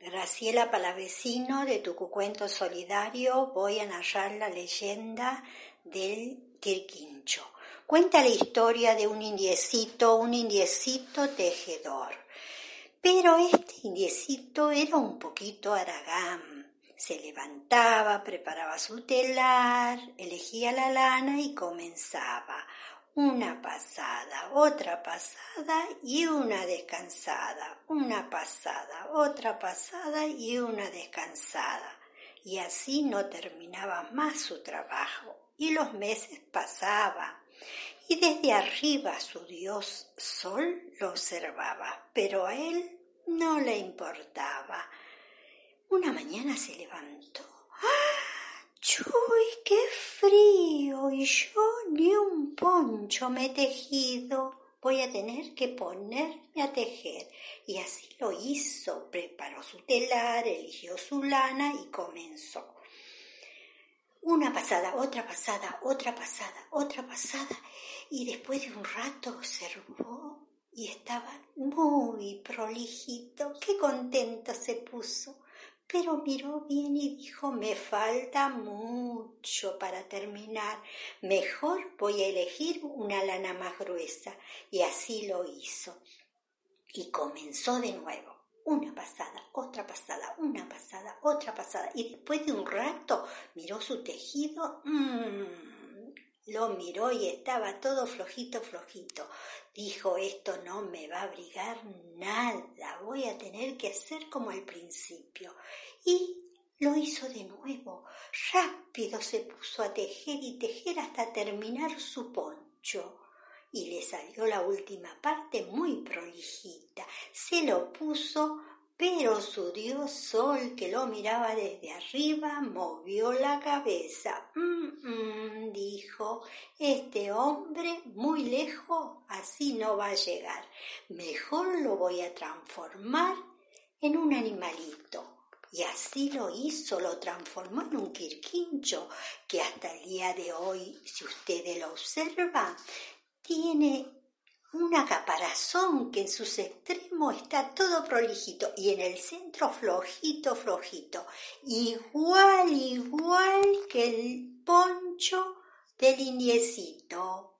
Graciela Palavecino de Tucucuento Solidario voy a narrar la leyenda del Quirquincho. Cuenta la historia de un indiecito, un indiecito tejedor. Pero este indiecito era un poquito aragán. Se levantaba, preparaba su telar, elegía la lana y comenzaba una pasada, otra pasada y una descansada, una pasada, otra pasada y una descansada. Y así no terminaba más su trabajo y los meses pasaban. Y desde arriba su dios Sol lo observaba, pero a él no le importaba. Una mañana se levantó. ¡Ah! ¡Chuy, qué frío! Y yo ni un poncho me he tejido. Voy a tener que ponerme a tejer. Y así lo hizo. Preparó su telar, eligió su lana y comenzó. Una pasada, otra pasada, otra pasada, otra pasada. Y después de un rato observó y estaba muy prolijito. Qué contento se puso pero miró bien y dijo, me falta mucho para terminar, mejor voy a elegir una lana más gruesa. Y así lo hizo. Y comenzó de nuevo. Una pasada, otra pasada, una pasada, otra pasada. Y después de un rato miró su tejido. Mmm, lo miró y estaba todo flojito, flojito. Dijo, esto no me va a abrigar nada, voy a tener que hacer como al principio. Y lo hizo de nuevo. Rápido se puso a tejer y tejer hasta terminar su poncho. Y le salió la última parte muy prolijita. Se lo puso pero su dios Sol, que lo miraba desde arriba, movió la cabeza. Mm, dijo, este hombre muy lejos así no va a llegar. Mejor lo voy a transformar en un animalito. Y así lo hizo, lo transformó en un quirquincho, que hasta el día de hoy, si ustedes lo observan, tiene una caparazón que en sus extremos está todo prolijito y en el centro flojito, flojito, igual, igual que el poncho del indiecito.